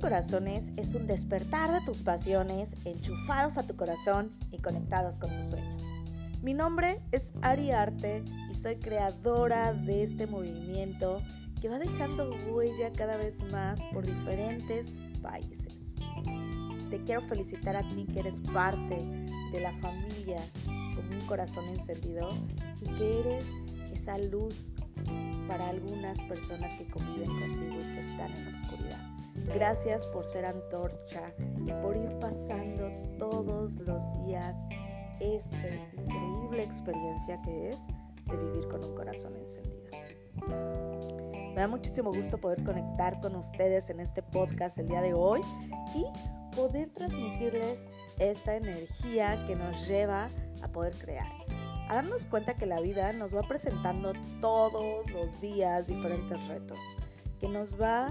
Corazones es un despertar de tus pasiones, enchufados a tu corazón y conectados con tus sueños. Mi nombre es Ari Arte y soy creadora de este movimiento que va dejando huella cada vez más por diferentes países. Te quiero felicitar a ti que eres parte de la familia con un corazón encendido y que eres esa luz para algunas personas que conviven contigo y que están en la oscuridad. Gracias por ser antorcha y por ir pasando todos los días esta increíble experiencia que es de vivir con un corazón encendido. Me da muchísimo gusto poder conectar con ustedes en este podcast el día de hoy y poder transmitirles esta energía que nos lleva a poder crear. A darnos cuenta que la vida nos va presentando todos los días diferentes retos que nos va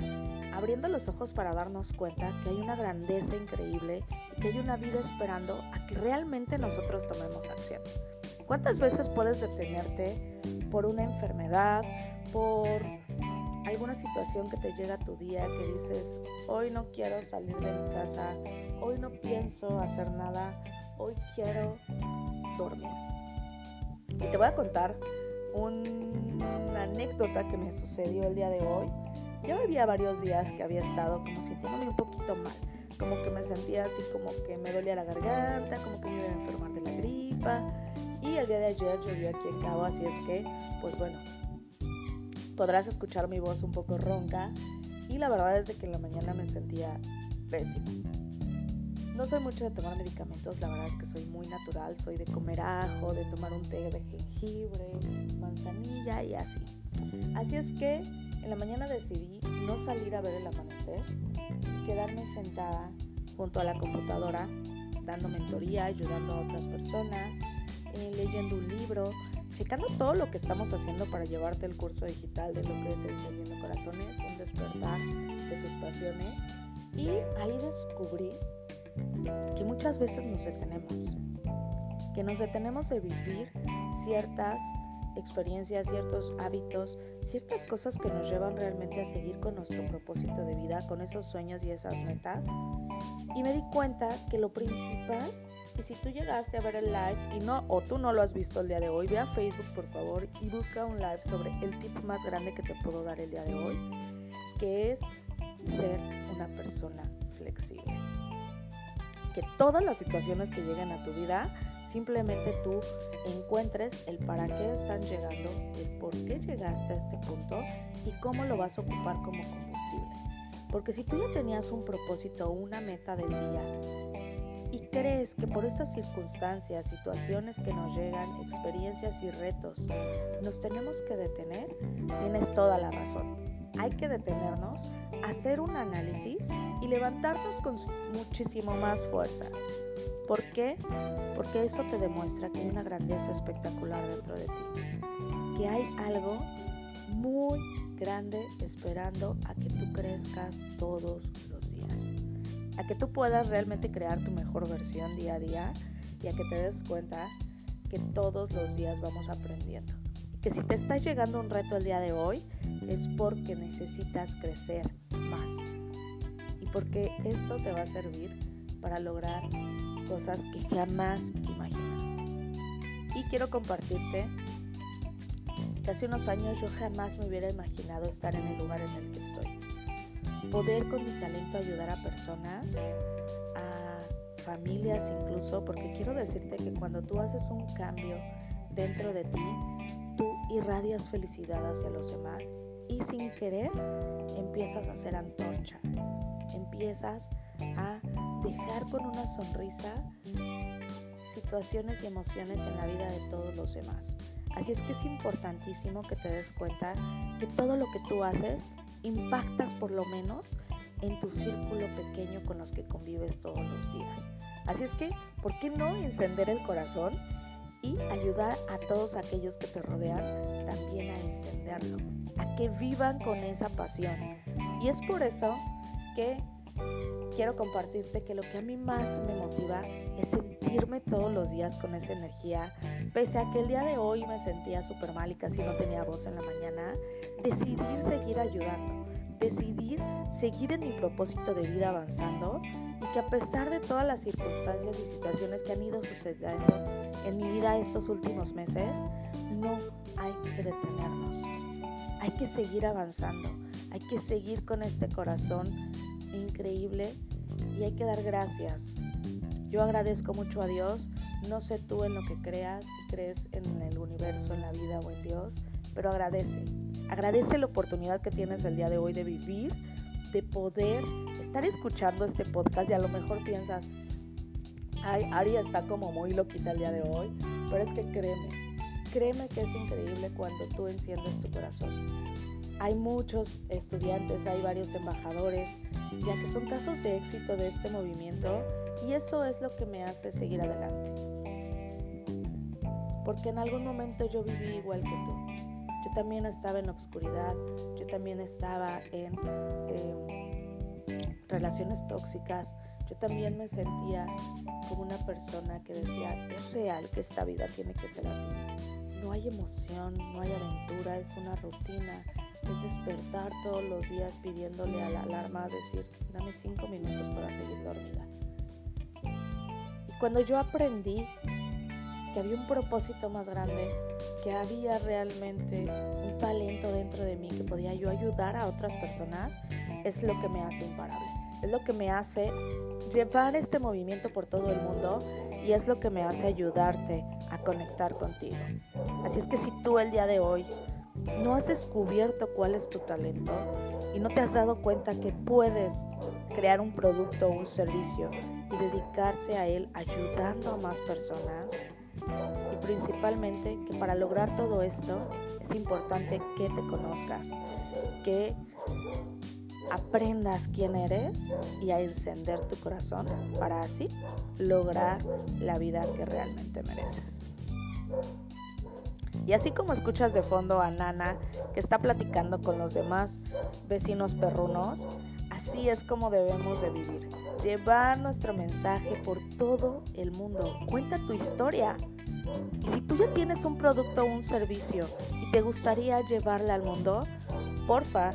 abriendo los ojos para darnos cuenta que hay una grandeza increíble y que hay una vida esperando a que realmente nosotros tomemos acción. ¿Cuántas veces puedes detenerte por una enfermedad, por alguna situación que te llega a tu día que dices, hoy no quiero salir de mi casa, hoy no pienso hacer nada, hoy quiero dormir? Y te voy a contar una anécdota que me sucedió el día de hoy. Yo había varios días que había estado como sintiéndome un poquito mal, como que me sentía así como que me dolía la garganta, como que me iba a enfermar de la gripa. Y el día de ayer llovió aquí en Cabo, así es que, pues bueno, podrás escuchar mi voz un poco ronca. Y la verdad es que en la mañana me sentía pésimo. No soy mucho de tomar medicamentos, la verdad es que soy muy natural, soy de comer ajo, de tomar un té de jengibre, manzanilla y así. Así es que en la mañana decidí no salir a ver el amanecer y quedarme sentada junto a la computadora dando mentoría, ayudando a otras personas, eh, leyendo un libro, checando todo lo que estamos haciendo para llevarte el curso digital de lo que es el Corazones, un despertar de tus pasiones. Y ahí descubrí que muchas veces nos detenemos, que nos detenemos de vivir ciertas experiencias, ciertos hábitos, ciertas cosas que nos llevan realmente a seguir con nuestro propósito de vida, con esos sueños y esas metas. Y me di cuenta que lo principal, y si tú llegaste a ver el live y no, o tú no lo has visto el día de hoy, ve a Facebook por favor y busca un live sobre el tip más grande que te puedo dar el día de hoy, que es ser una persona flexible que todas las situaciones que lleguen a tu vida, simplemente tú encuentres el para qué están llegando, el por qué llegaste a este punto y cómo lo vas a ocupar como combustible. Porque si tú ya tenías un propósito o una meta del día y crees que por estas circunstancias, situaciones que nos llegan, experiencias y retos, nos tenemos que detener, tienes toda la razón. Hay que detenernos, hacer un análisis y levantarnos con muchísimo más fuerza. ¿Por qué? Porque eso te demuestra que hay una grandeza espectacular dentro de ti. Que hay algo muy grande esperando a que tú crezcas todos los días. A que tú puedas realmente crear tu mejor versión día a día y a que te des cuenta que todos los días vamos aprendiendo. Que si te está llegando un reto el día de hoy es porque necesitas crecer más y porque esto te va a servir para lograr cosas que jamás imaginaste. Y quiero compartirte que hace unos años yo jamás me hubiera imaginado estar en el lugar en el que estoy. Poder con mi talento ayudar a personas, a familias incluso, porque quiero decirte que cuando tú haces un cambio dentro de ti, tú irradias felicidad hacia los demás y sin querer empiezas a ser antorcha, empiezas a dejar con una sonrisa situaciones y emociones en la vida de todos los demás. Así es que es importantísimo que te des cuenta que todo lo que tú haces impactas por lo menos en tu círculo pequeño con los que convives todos los días. Así es que, ¿por qué no encender el corazón y ayudar a todos aquellos que te rodean también a encenderlo? a que vivan con esa pasión. Y es por eso que quiero compartirte que lo que a mí más me motiva es sentirme todos los días con esa energía. Pese a que el día de hoy me sentía súper mal y casi no tenía voz en la mañana, decidir seguir ayudando, decidir seguir en mi propósito de vida avanzando y que a pesar de todas las circunstancias y situaciones que han ido sucediendo en mi vida estos últimos meses, no hay que detenernos. Hay que seguir avanzando, hay que seguir con este corazón increíble y hay que dar gracias. Yo agradezco mucho a Dios, no sé tú en lo que creas, si crees en el universo, en la vida o en Dios, pero agradece. Agradece la oportunidad que tienes el día de hoy de vivir, de poder estar escuchando este podcast y a lo mejor piensas, ay, Ari está como muy loquita el día de hoy, pero es que créeme, créeme que es increíble cuando tú enciendes tu corazón. Hay muchos estudiantes, hay varios embajadores, ya que son casos de éxito de este movimiento y eso es lo que me hace seguir adelante. Porque en algún momento yo viví igual que tú. Yo también estaba en la oscuridad, yo también estaba en em, relaciones tóxicas, yo también me sentía como una persona que decía, es real que esta vida tiene que ser así. No hay emoción, no hay aventura, es una rutina, es despertar todos los días pidiéndole a la alarma, decir, dame cinco minutos para seguir dormida. Y cuando yo aprendí que había un propósito más grande, que había realmente un talento dentro de mí, que podía yo ayudar a otras personas, es lo que me hace imparable. Es lo que me hace llevar este movimiento por todo el mundo y es lo que me hace ayudarte a conectar contigo. Así es que si tú el día de hoy no has descubierto cuál es tu talento y no te has dado cuenta que puedes crear un producto o un servicio y dedicarte a él ayudando a más personas, y principalmente que para lograr todo esto es importante que te conozcas, que aprendas quién eres y a encender tu corazón para así lograr la vida que realmente mereces. Y así como escuchas de fondo a Nana que está platicando con los demás vecinos perrunos, así es como debemos de vivir. Llevar nuestro mensaje por todo el mundo. Cuenta tu historia. Y si tú ya tienes un producto o un servicio y te gustaría llevarla al mundo, porfa,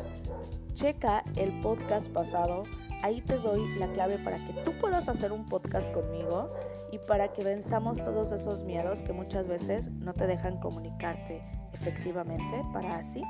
checa el podcast pasado. Ahí te doy la clave para que tú puedas hacer un podcast conmigo y para que venzamos todos esos miedos que muchas veces no te dejan comunicarte efectivamente para así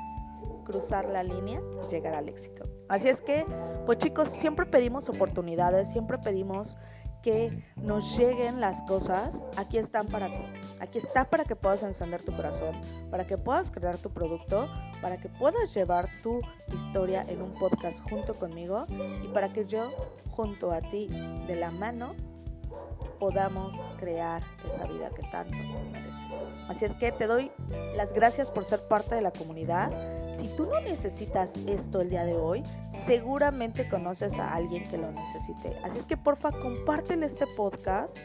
cruzar la línea llegar al éxito. Así es que, pues chicos, siempre pedimos oportunidades, siempre pedimos que nos lleguen las cosas, aquí están para ti. Aquí está para que puedas encender tu corazón, para que puedas crear tu producto, para que puedas llevar tu historia en un podcast junto conmigo y para que yo, junto a ti, de la mano, podamos crear esa vida que tanto mereces. Así es que te doy las gracias por ser parte de la comunidad. Si tú no necesitas esto el día de hoy, seguramente conoces a alguien que lo necesite. Así es que porfa, compártele este podcast,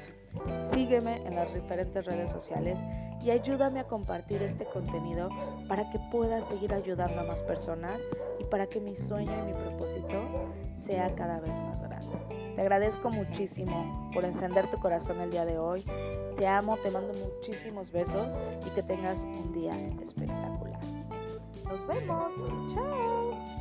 sígueme en las diferentes redes sociales y ayúdame a compartir este contenido para que pueda seguir ayudando a más personas y para que mi sueño y mi propósito sea cada vez más grande. Te agradezco muchísimo por encender tu corazón el día de hoy. Te amo, te mando muchísimos besos y que tengas un día espectacular. Nos vemos. Chao.